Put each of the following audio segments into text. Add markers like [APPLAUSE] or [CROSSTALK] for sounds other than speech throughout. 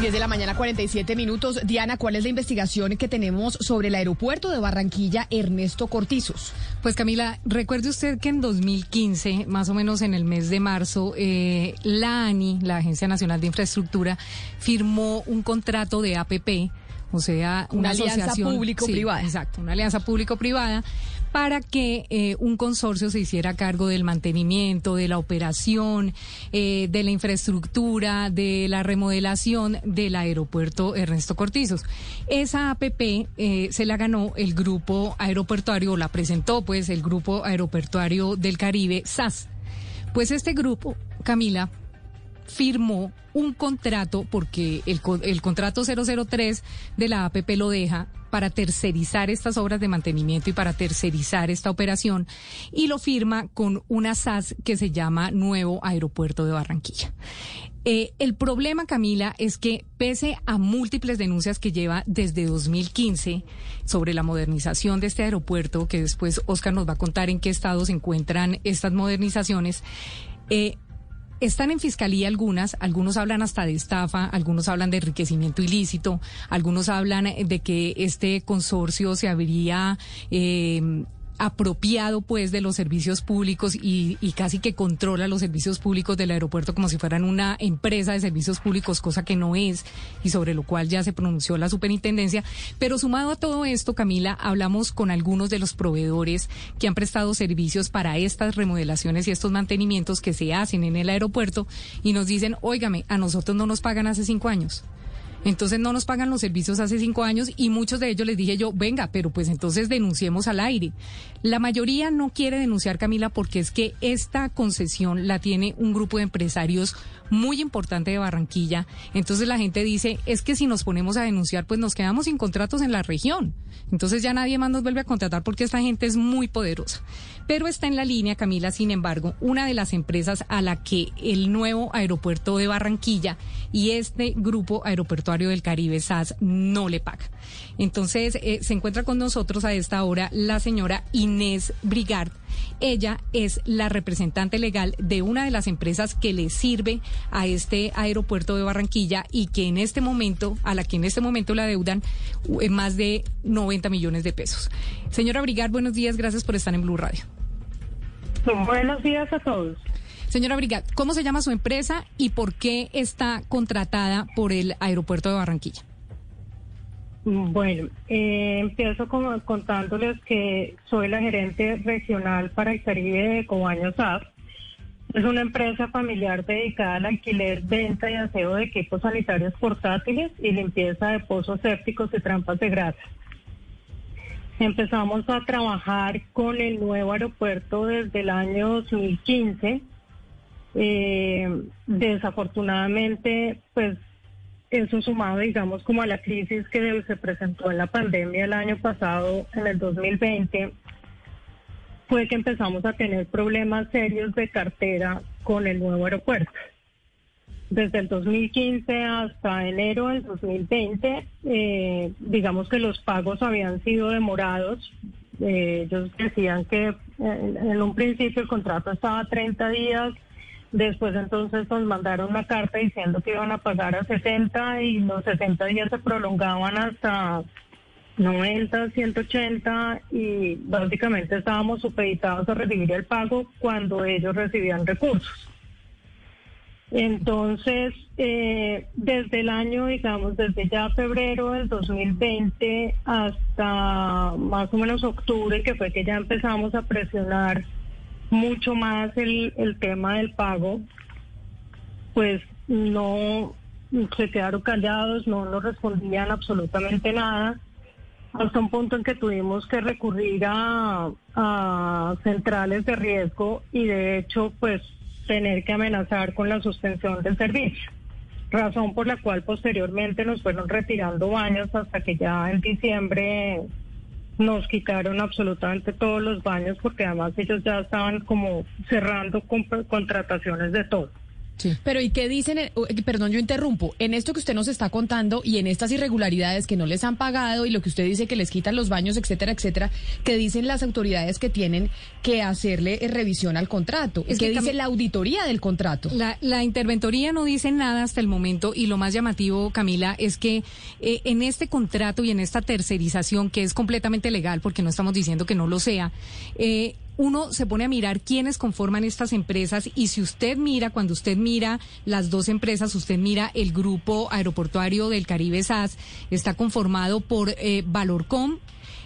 10 de la mañana, 47 minutos. Diana, ¿cuál es la investigación que tenemos sobre el aeropuerto de Barranquilla Ernesto Cortizos? Pues Camila, recuerde usted que en 2015, más o menos en el mes de marzo, eh, la ANI, la Agencia Nacional de Infraestructura, firmó un contrato de APP o sea, una, alianza público-privada. exacto, una alianza público-privada para que eh, un consorcio se hiciera cargo del mantenimiento, de la operación, eh, de la infraestructura, de la remodelación del aeropuerto Ernesto Cortizos. Esa APP eh, se la ganó el grupo aeroportuario, la presentó pues el grupo aeroportuario del Caribe, SAS. Pues este grupo, Camila, firmó un contrato, porque el, el contrato 003 de la APP lo deja para tercerizar estas obras de mantenimiento y para tercerizar esta operación y lo firma con una SAS que se llama Nuevo Aeropuerto de Barranquilla. Eh, el problema, Camila, es que pese a múltiples denuncias que lleva desde 2015 sobre la modernización de este aeropuerto, que después Oscar nos va a contar en qué estado se encuentran estas modernizaciones, eh, están en fiscalía algunas, algunos hablan hasta de estafa, algunos hablan de enriquecimiento ilícito, algunos hablan de que este consorcio se habría eh, apropiado pues de los servicios públicos y, casi que controla los servicios públicos del aeropuerto como si fueran una empresa de servicios públicos, cosa que no es y sobre lo cual ya se pronunció la superintendencia. Pero sumado a todo esto, Camila, hablamos con algunos de los proveedores que han prestado servicios para estas remodelaciones y estos mantenimientos que se hacen en el aeropuerto y nos dicen, óigame, a nosotros no nos pagan hace cinco años. Entonces no nos pagan los servicios hace cinco años y muchos de ellos les dije yo, venga, pero pues entonces denunciemos al aire. La mayoría no quiere denunciar, Camila, porque es que esta concesión la tiene un grupo de empresarios muy importante de Barranquilla. Entonces la gente dice, es que si nos ponemos a denunciar, pues nos quedamos sin contratos en la región. Entonces ya nadie más nos vuelve a contratar porque esta gente es muy poderosa. Pero está en la línea, Camila, sin embargo, una de las empresas a la que el nuevo aeropuerto de Barranquilla y este grupo del Caribe, SAS, no le paga. Entonces eh, se encuentra con nosotros a esta hora la señora Inés Brigard. Ella es la representante legal de una de las empresas que le sirve a este aeropuerto de Barranquilla y que en este momento, a la que en este momento le adeudan eh, más de 90 millones de pesos. Señora Brigard, buenos días, gracias por estar en Blue Radio. Buenos días a todos. Señora Brigard, ¿cómo se llama su empresa y por qué está contratada por el aeropuerto de Barranquilla? Bueno, eh, empiezo contándoles que soy la gerente regional para el Caribe de Cobaños SAF. Es una empresa familiar dedicada al alquiler, venta y aseo de equipos sanitarios portátiles y limpieza de pozos sépticos y trampas de grasa. Empezamos a trabajar con el nuevo aeropuerto desde el año 2015. Eh, desafortunadamente, pues eso sumado, digamos, como a la crisis que se presentó en la pandemia el año pasado, en el 2020, fue que empezamos a tener problemas serios de cartera con el nuevo aeropuerto. Desde el 2015 hasta enero del 2020, eh, digamos que los pagos habían sido demorados. Eh, ellos decían que en un principio el contrato estaba a 30 días, después entonces nos mandaron una carta diciendo que iban a pagar a 60 y los 60 días se prolongaban hasta 90, 180 y básicamente estábamos supeditados a recibir el pago cuando ellos recibían recursos. Entonces, eh, desde el año, digamos, desde ya febrero del 2020 hasta más o menos octubre, que fue que ya empezamos a presionar mucho más el, el tema del pago, pues no se quedaron callados, no nos respondían absolutamente nada hasta un punto en que tuvimos que recurrir a, centrales de riesgo y de hecho pues tener que amenazar con la suspensión del servicio. razón por la cual posteriormente nos fueron retirando baños hasta que ya en diciembre nos quitaron absolutamente todos los baños porque además ellos ya estaban como cerrando contrataciones de todo. Pero ¿y qué dicen? Perdón, yo interrumpo. En esto que usted nos está contando y en estas irregularidades que no les han pagado y lo que usted dice que les quitan los baños, etcétera, etcétera, ¿qué dicen las autoridades que tienen que hacerle revisión al contrato? ¿Qué que dice la auditoría del contrato? La, interventoría no dice nada hasta el momento y lo más llamativo, Camila, es que eh, en este contrato y en esta tercerización, que es completamente legal, porque no estamos diciendo que no lo sea, eh, uno se pone a mirar quiénes conforman estas empresas y si usted mira, cuando usted mira las dos empresas, usted mira el grupo aeroportuario del Caribe SAS, está conformado por eh, Valorcom,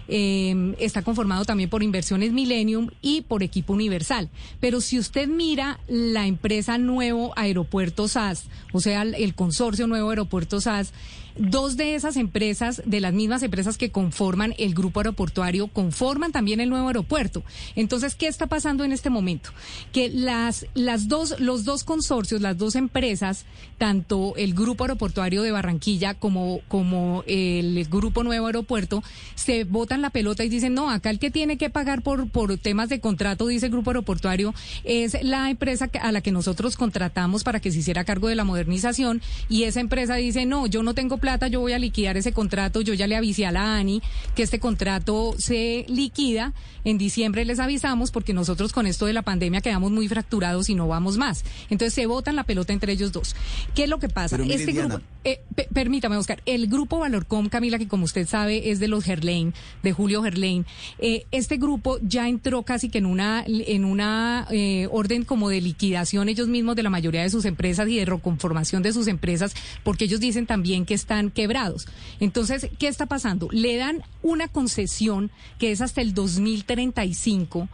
eh, está conformado también por Inversiones Millennium y por Equipo Universal. Pero si usted mira la empresa Nuevo Aeropuerto SAS, o sea, el consorcio Nuevo Aeropuerto SAS, Dos de esas empresas, de las mismas empresas que conforman el grupo aeroportuario, conforman también el nuevo aeropuerto. Entonces, ¿qué está pasando en este momento? Que las, las dos, los dos consorcios, las dos empresas, tanto el grupo aeroportuario de Barranquilla como, como el grupo nuevo aeropuerto, se botan la pelota y dicen, no, acá el que tiene que pagar por, por temas de contrato, dice el grupo aeroportuario, es la empresa a la que nosotros contratamos para que se hiciera cargo de la modernización y esa empresa dice, no, yo no tengo plata, yo voy a liquidar ese contrato. Yo ya le avisé a la ANI que este contrato se liquida. En diciembre les avisamos porque nosotros con esto de la pandemia quedamos muy fracturados y no vamos más. Entonces se botan la pelota entre ellos dos. ¿Qué es lo que pasa? este grupo, eh, permítame, Oscar, el grupo Valorcom, Camila, que como usted sabe es de los Gerlain, de Julio Gerlain, eh, este grupo ya entró casi que en una, en una eh, orden como de liquidación ellos mismos de la mayoría de sus empresas y de reconformación de sus empresas, porque ellos dicen también que quebrados. Entonces, ¿qué está pasando? Le dan una concesión que es hasta el 2035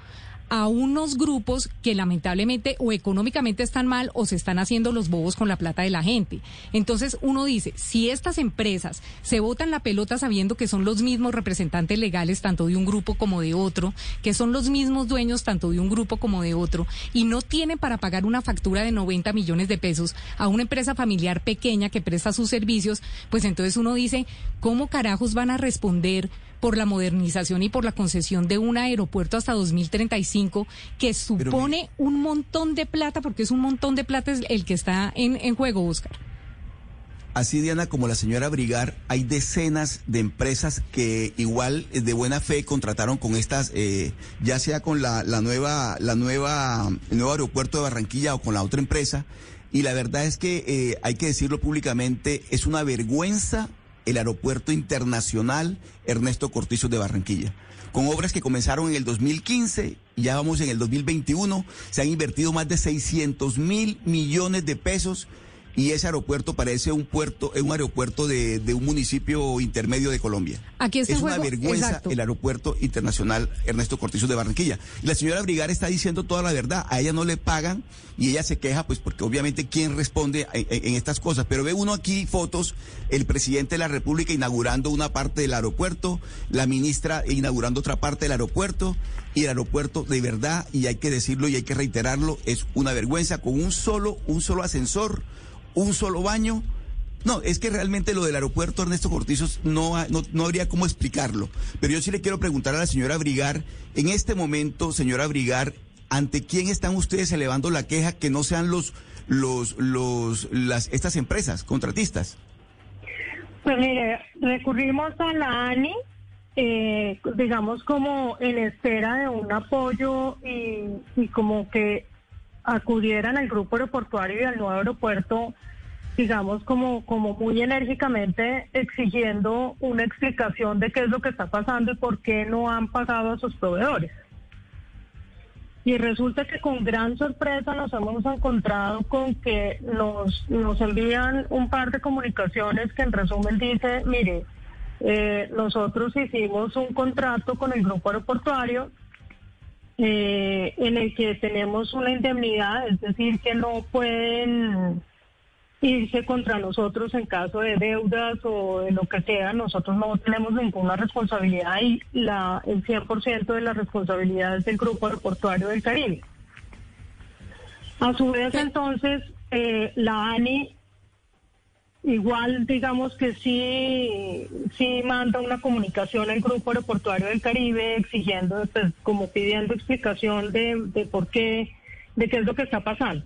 a unos grupos que lamentablemente o económicamente están mal o se están haciendo los bobos con la plata de la gente. Entonces uno dice, si estas empresas se botan la pelota sabiendo que son los mismos representantes legales tanto de un grupo como de otro, que son los mismos dueños tanto de un grupo como de otro, y no tienen para pagar una factura de 90 millones de pesos a una empresa familiar pequeña que presta sus servicios, pues entonces uno dice, ¿cómo carajos van a responder? Por la modernización y por la concesión de un aeropuerto hasta 2035, que supone un montón de plata, porque es un montón de plata el que está en, en juego, Oscar. Así, Diana, como la señora Brigar, hay decenas de empresas que igual eh, de buena fe contrataron con estas, eh, ya sea con la, la, nueva, la nueva, el nuevo aeropuerto de Barranquilla o con la otra empresa. Y la verdad es que eh, hay que decirlo públicamente, es una vergüenza el Aeropuerto Internacional Ernesto Cortizo de Barranquilla. Con obras que comenzaron en el 2015 y ya vamos en el 2021, se han invertido más de 600 mil millones de pesos y ese aeropuerto parece un puerto, un aeropuerto de, un municipio intermedio de Colombia. Aquí es una vergüenza el aeropuerto internacional Ernesto Cortizo de Barranquilla. Y la señora Brigar está diciendo toda la verdad. A ella no le pagan y ella se queja, pues porque obviamente quién responde en, estas cosas. Pero ve uno aquí fotos, el presidente de la República inaugurando una parte del aeropuerto, la ministra inaugurando otra parte del aeropuerto y el aeropuerto de verdad, y hay que decirlo y hay que reiterarlo, es una vergüenza con un solo, un solo ascensor un solo baño. No, es que realmente lo del aeropuerto Ernesto Cortizos no, no, habría cómo explicarlo. Pero yo sí le quiero preguntar a la señora Brigar, en este momento, señora Brigar, ¿ante quién están ustedes elevando la queja que no sean los, los, los, las, estas empresas contratistas? Pues mire, recurrimos a la ANI, eh, digamos como en espera de un apoyo y, y como que acudieran al grupo aeroportuario y al nuevo aeropuerto, digamos, como, como muy enérgicamente exigiendo una explicación de qué es lo que está pasando y por qué no han pagado a sus proveedores. Y resulta que con gran sorpresa nos hemos encontrado con que nos, nos envían un par de comunicaciones que en resumen dice, mire, eh, nosotros hicimos un contrato con el grupo aeroportuario eh, en el que tenemos una indemnidad, es decir, que no pueden irse contra nosotros en caso de deudas o de lo que sea, nosotros no tenemos ninguna responsabilidad y la, el 100% de la responsabilidad es del Grupo Aeroportuario del Caribe. A su vez, entonces, eh, la ANI igual digamos que sí, sí manda una comunicación al Grupo Aeroportuario del Caribe exigiendo, pues, como pidiendo explicación de, de por qué, de qué es lo que está pasando.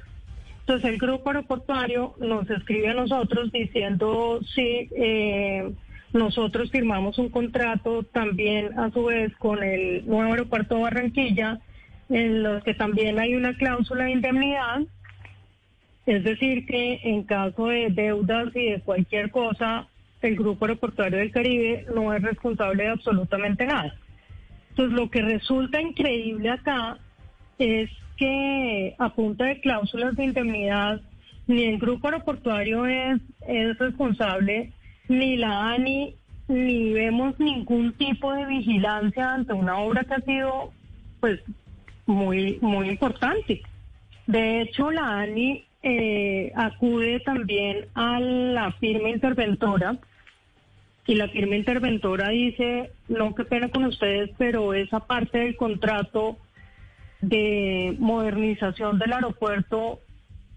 Entonces el Grupo Aeroportuario nos escribe a nosotros diciendo sí, eh, nosotros firmamos un contrato también a su vez con el nuevo aeropuerto Barranquilla, en los que también hay una cláusula de indemnidad es decir, que en caso de deudas y de cualquier cosa, el Grupo Aeroportuario del Caribe no es responsable de absolutamente nada. Entonces, lo que resulta increíble acá es que a punta de cláusulas de indemnidad, ni el Grupo Aeroportuario es, es responsable, ni la ANI, ni vemos ningún tipo de vigilancia ante una obra que ha sido, pues, muy, muy importante. De hecho, la ANI eh, acude también a la firma interventora y la firma interventora dice, no, qué pena con ustedes, pero esa parte del contrato de modernización del aeropuerto,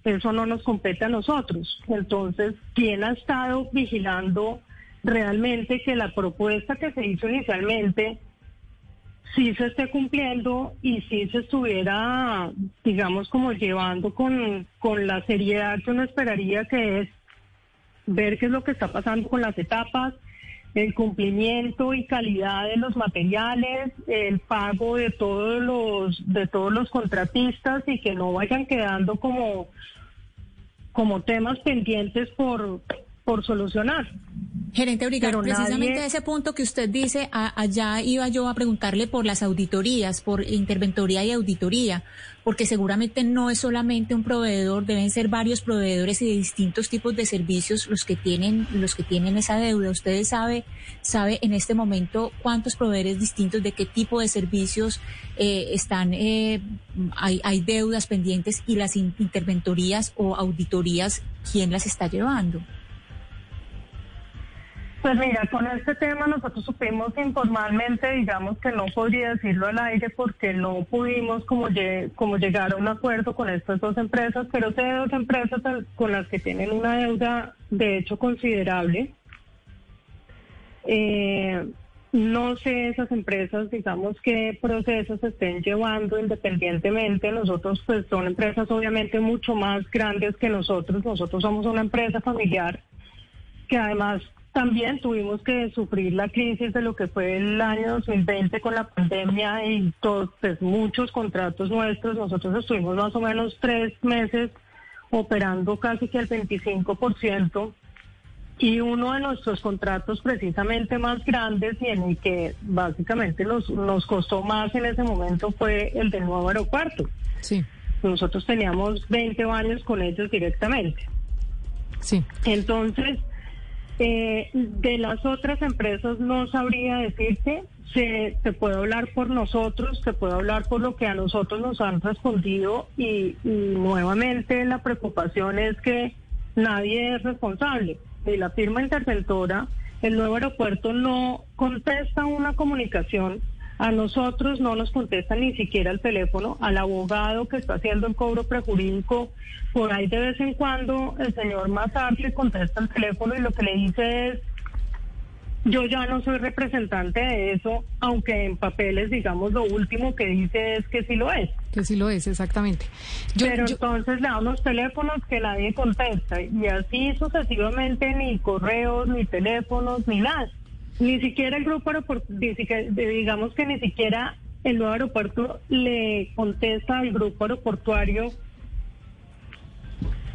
eso no nos compete a nosotros. Entonces, ¿quién ha estado vigilando realmente que la propuesta que se hizo inicialmente si se esté cumpliendo y si se estuviera, digamos, como llevando con, con la seriedad que uno esperaría que es ver qué es lo que está pasando con las etapas, el cumplimiento y calidad de los materiales, el pago de todos los de todos los contratistas y que no vayan quedando como como temas pendientes por por solucionar. Gerente Brigado, precisamente ese punto que usted dice, allá iba yo a preguntarle por las auditorías, por interventoría y auditoría, porque seguramente no es solamente un proveedor, deben ser varios proveedores y de distintos tipos de servicios los que tienen, los que tienen esa deuda. Usted sabe, sabe en este momento cuántos proveedores distintos, de qué tipo de servicios eh, están, eh, hay, hay deudas pendientes y las interventorías o auditorías, ¿quién las está llevando? Pues mira, con este tema nosotros supimos informalmente, digamos que no podría decirlo al aire porque no pudimos como, como llegar a un acuerdo con estas dos empresas, pero sé dos empresas con las que tienen una deuda de hecho considerable. Eh, no sé esas empresas, digamos, qué procesos estén llevando independientemente. Nosotros, pues, son empresas obviamente mucho más grandes que nosotros. Nosotros somos una empresa familiar que además también tuvimos que sufrir la crisis de lo que fue el año 2020 con la pandemia y todos, pues, muchos contratos nuestros. Nosotros estuvimos más o menos tres meses operando casi que el 25% y uno de nuestros contratos precisamente más grandes y en el que básicamente nos, nos costó más en ese momento fue el del nuevo aeropuerto. Sí. Nosotros teníamos 20 años con ellos directamente. Sí. Entonces, eh, de las otras empresas no sabría decirte, se, se, puede hablar por nosotros, se puede hablar por lo que a nosotros nos han respondido y, nuevamente la preocupación es que nadie es responsable. De la firma interventora, el nuevo aeropuerto no contesta una comunicación a nosotros no nos contesta ni siquiera el teléfono, al abogado que está haciendo el cobro prejurídico, por ahí de vez en cuando el señor Mazar le contesta el teléfono y lo que le dice es, yo ya no soy representante de eso, aunque en papeles, digamos, lo último que dice es que sí lo es. Que sí lo es, exactamente. Pero entonces le damos teléfonos que nadie contesta y así sucesivamente ni correos, ni teléfonos, ni nada. Ni siquiera el grupo aeropuerto, digamos que ni siquiera el nuevo aeropuerto le contesta al grupo aeroportuario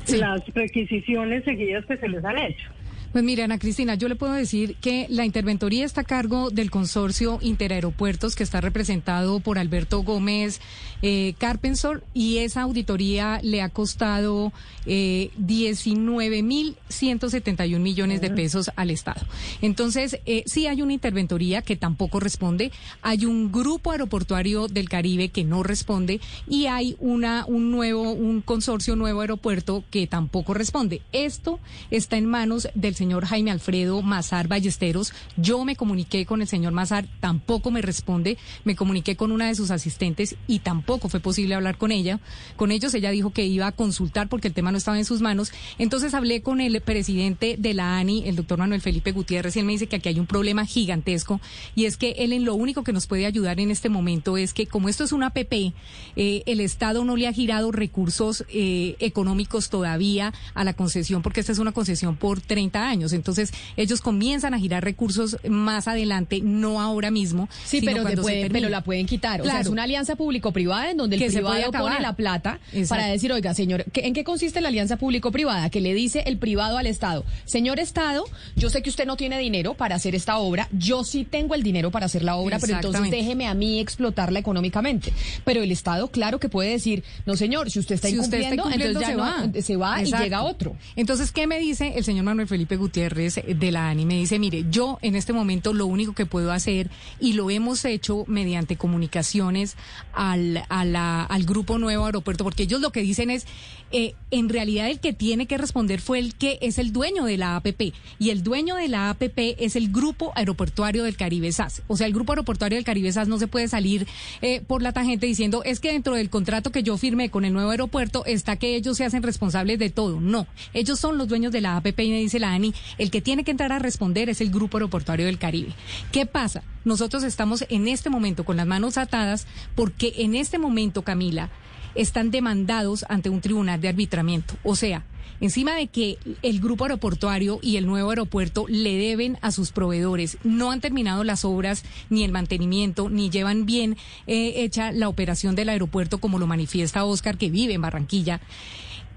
las requisiciones seguidas que se les han hecho. Pues mira, Ana Cristina, yo le puedo decir que la interventoría está a cargo del consorcio Interaeropuertos que está representado por Alberto Gómez eh, Carpensor y esa auditoría le ha costado eh, 19.171 millones de pesos al Estado. Entonces, eh, sí hay una interventoría que tampoco responde, hay un grupo aeroportuario del Caribe que no responde y hay una un nuevo un consorcio nuevo aeropuerto que tampoco responde. Esto está en manos del señor señor Jaime Alfredo Mazar Ballesteros. Yo me comuniqué con el señor Mazar, tampoco me responde. Me comuniqué con una de sus asistentes y tampoco fue posible hablar con ella. Con ellos ella dijo que iba a consultar porque el tema no estaba en sus manos. Entonces hablé con el presidente de la ANI, el doctor Manuel Felipe Gutiérrez, y me dice que aquí hay un problema gigantesco y es que él en lo único que nos puede ayudar en este momento es que como esto es una APP, eh, el Estado no le ha girado recursos eh, económicos todavía a la concesión porque esta es una concesión por 30 años. Entonces ellos comienzan a girar recursos más adelante, no ahora mismo. Sí, pero, pero la pueden quitar. O sea, es una alianza público-privada en donde el privado pone la plata para decir, oiga, señor, ¿en qué consiste la alianza público-privada? Que le dice el privado al Estado, señor Estado, yo sé que usted no tiene dinero para hacer esta obra, yo sí tengo el dinero para hacer la obra, pero entonces déjeme a mí explotarla económicamente. Pero el Estado, claro que puede decir, no señor, si usted está, incumpliendo, entonces ya se va, se va y llega otro. Entonces, ¿qué me dice el señor Manuel Felipe Gutiérrez de la ANI? Me dice, mire, yo en este momento lo único que puedo hacer, y lo hemos hecho mediante comunicaciones al, al Grupo Nuevo Aeropuerto, porque ellos lo que dicen es, eh, en realidad el que tiene que responder fue el que es el dueño de la APP, y el dueño de la APP es el Grupo Aeroportuario del Caribe SAS. O sea, el Grupo Aeroportuario del Caribe SAS no se puede salir eh, por la tangente diciendo, es que dentro del contrato que yo firmé con el nuevo aeropuerto está que ellos se hacen responsables de todo. No, ellos son los dueños de la APP y me dice la ANI, el que tiene que entrar a responder es el Grupo Aeroportuario del Caribe. ¿Qué pasa? Nosotros estamos en este momento con las manos atadas porque en este momento, Camila, están demandados ante un tribunal de arbitramiento. O sea, encima de que el grupo aeroportuario y el nuevo aeropuerto le deben a sus proveedores, no han terminado las obras ni el mantenimiento, ni llevan bien eh, hecha la operación del aeropuerto como lo manifiesta Oscar que vive en Barranquilla.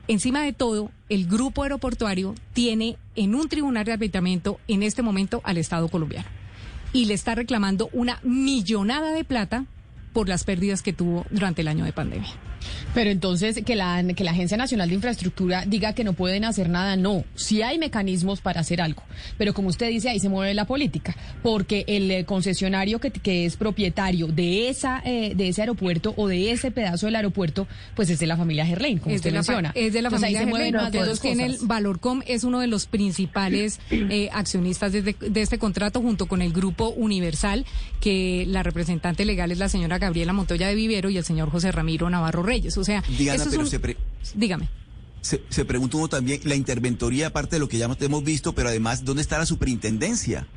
Encima de todo, el grupo aeroportuario tiene en un tribunal de arbitramiento en este momento al Estado colombiano y le está reclamando una millonada de plata por las pérdidas que tuvo durante el año de pandemia. Pero entonces que la, que la Agencia Nacional de Infraestructura diga que no pueden hacer nada, no. Sí hay mecanismos para hacer algo. Pero como usted dice, ahí se mueve la política. Porque el eh, concesionario que, que, es propietario de, esa, eh, de ese aeropuerto o de ese pedazo del aeropuerto, pues es de la familia Gerlain, como usted menciona. Es de la familia Gerlain. Entonces tiene el Valorcom, es uno de los principales [CLEARS THROAT] eh, accionistas de, de este contrato junto con el Grupo Universal, que la representante legal es la señora Gabriela Montoya de Vivero y el señor José Ramiro Navarro O sea, dígame. Se, se pregunta uno también, la interventoría, aparte de lo que ya hemos visto, pero además, ¿dónde está la superintendencia?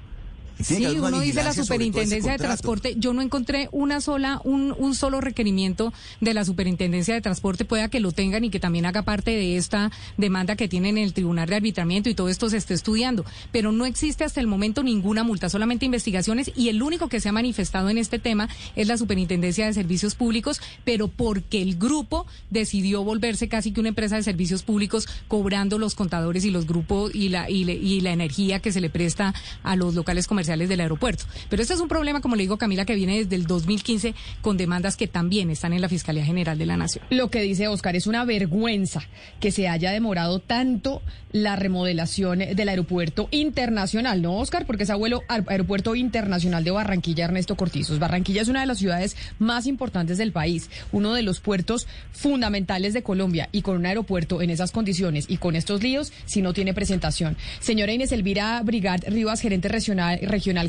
Sí, uno dice la superintendencia de transporte. Yo no encontré una sola, un, un solo requerimiento de la superintendencia de transporte, pueda que lo tengan y que también haga parte de esta demanda que tienen en el tribunal de arbitramiento y todo esto se esté estudiando. Pero no existe hasta el momento ninguna multa, solamente investigaciones y el único que se ha manifestado en este tema es la superintendencia de servicios públicos, pero porque el grupo decidió volverse casi que una empresa de servicios públicos cobrando los contadores y los grupos y la, y, y la energía que se le presta a los locales comerciales del aeropuerto. Pero este es un problema, como le digo Camila, que viene desde el 2015 con demandas que también están en la Fiscalía General de la Nación. Lo que dice Oscar es una vergüenza que se haya demorado tanto la remodelación del aeropuerto internacional, ¿no, Oscar? Porque es abuelo aeropuerto internacional de Barranquilla, Ernesto Cortizos. Barranquilla es una de las ciudades más importantes del país, uno de los puertos fundamentales de Colombia y con un aeropuerto en esas condiciones y con estos líos, si no tiene presentación. Señora Inés Elvira Brigard Rivas, gerente Regional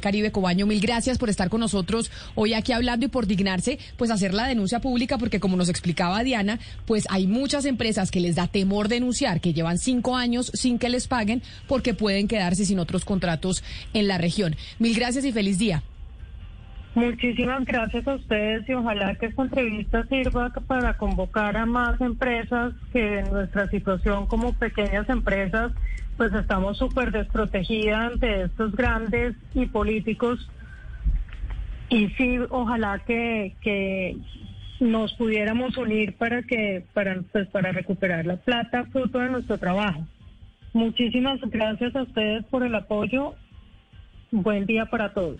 Caribe Cobaño. Mil gracias por estar con nosotros hoy aquí hablando y por dignarse, pues hacer la denuncia pública, porque como nos explicaba Diana, pues hay muchas empresas que les da temor denunciar, que llevan cinco años sin que les paguen, porque pueden quedarse sin otros contratos en la región. Mil gracias y feliz día. Muchísimas gracias a ustedes y ojalá que esta entrevista sirva para convocar a más empresas que en nuestra situación como pequeñas empresas pues estamos súper desprotegidas ante estos grandes y políticos. Y sí, ojalá que, que nos pudiéramos unir para que para pues para recuperar la plata fruto de nuestro trabajo. Muchísimas gracias a ustedes por el apoyo. Buen día para todos.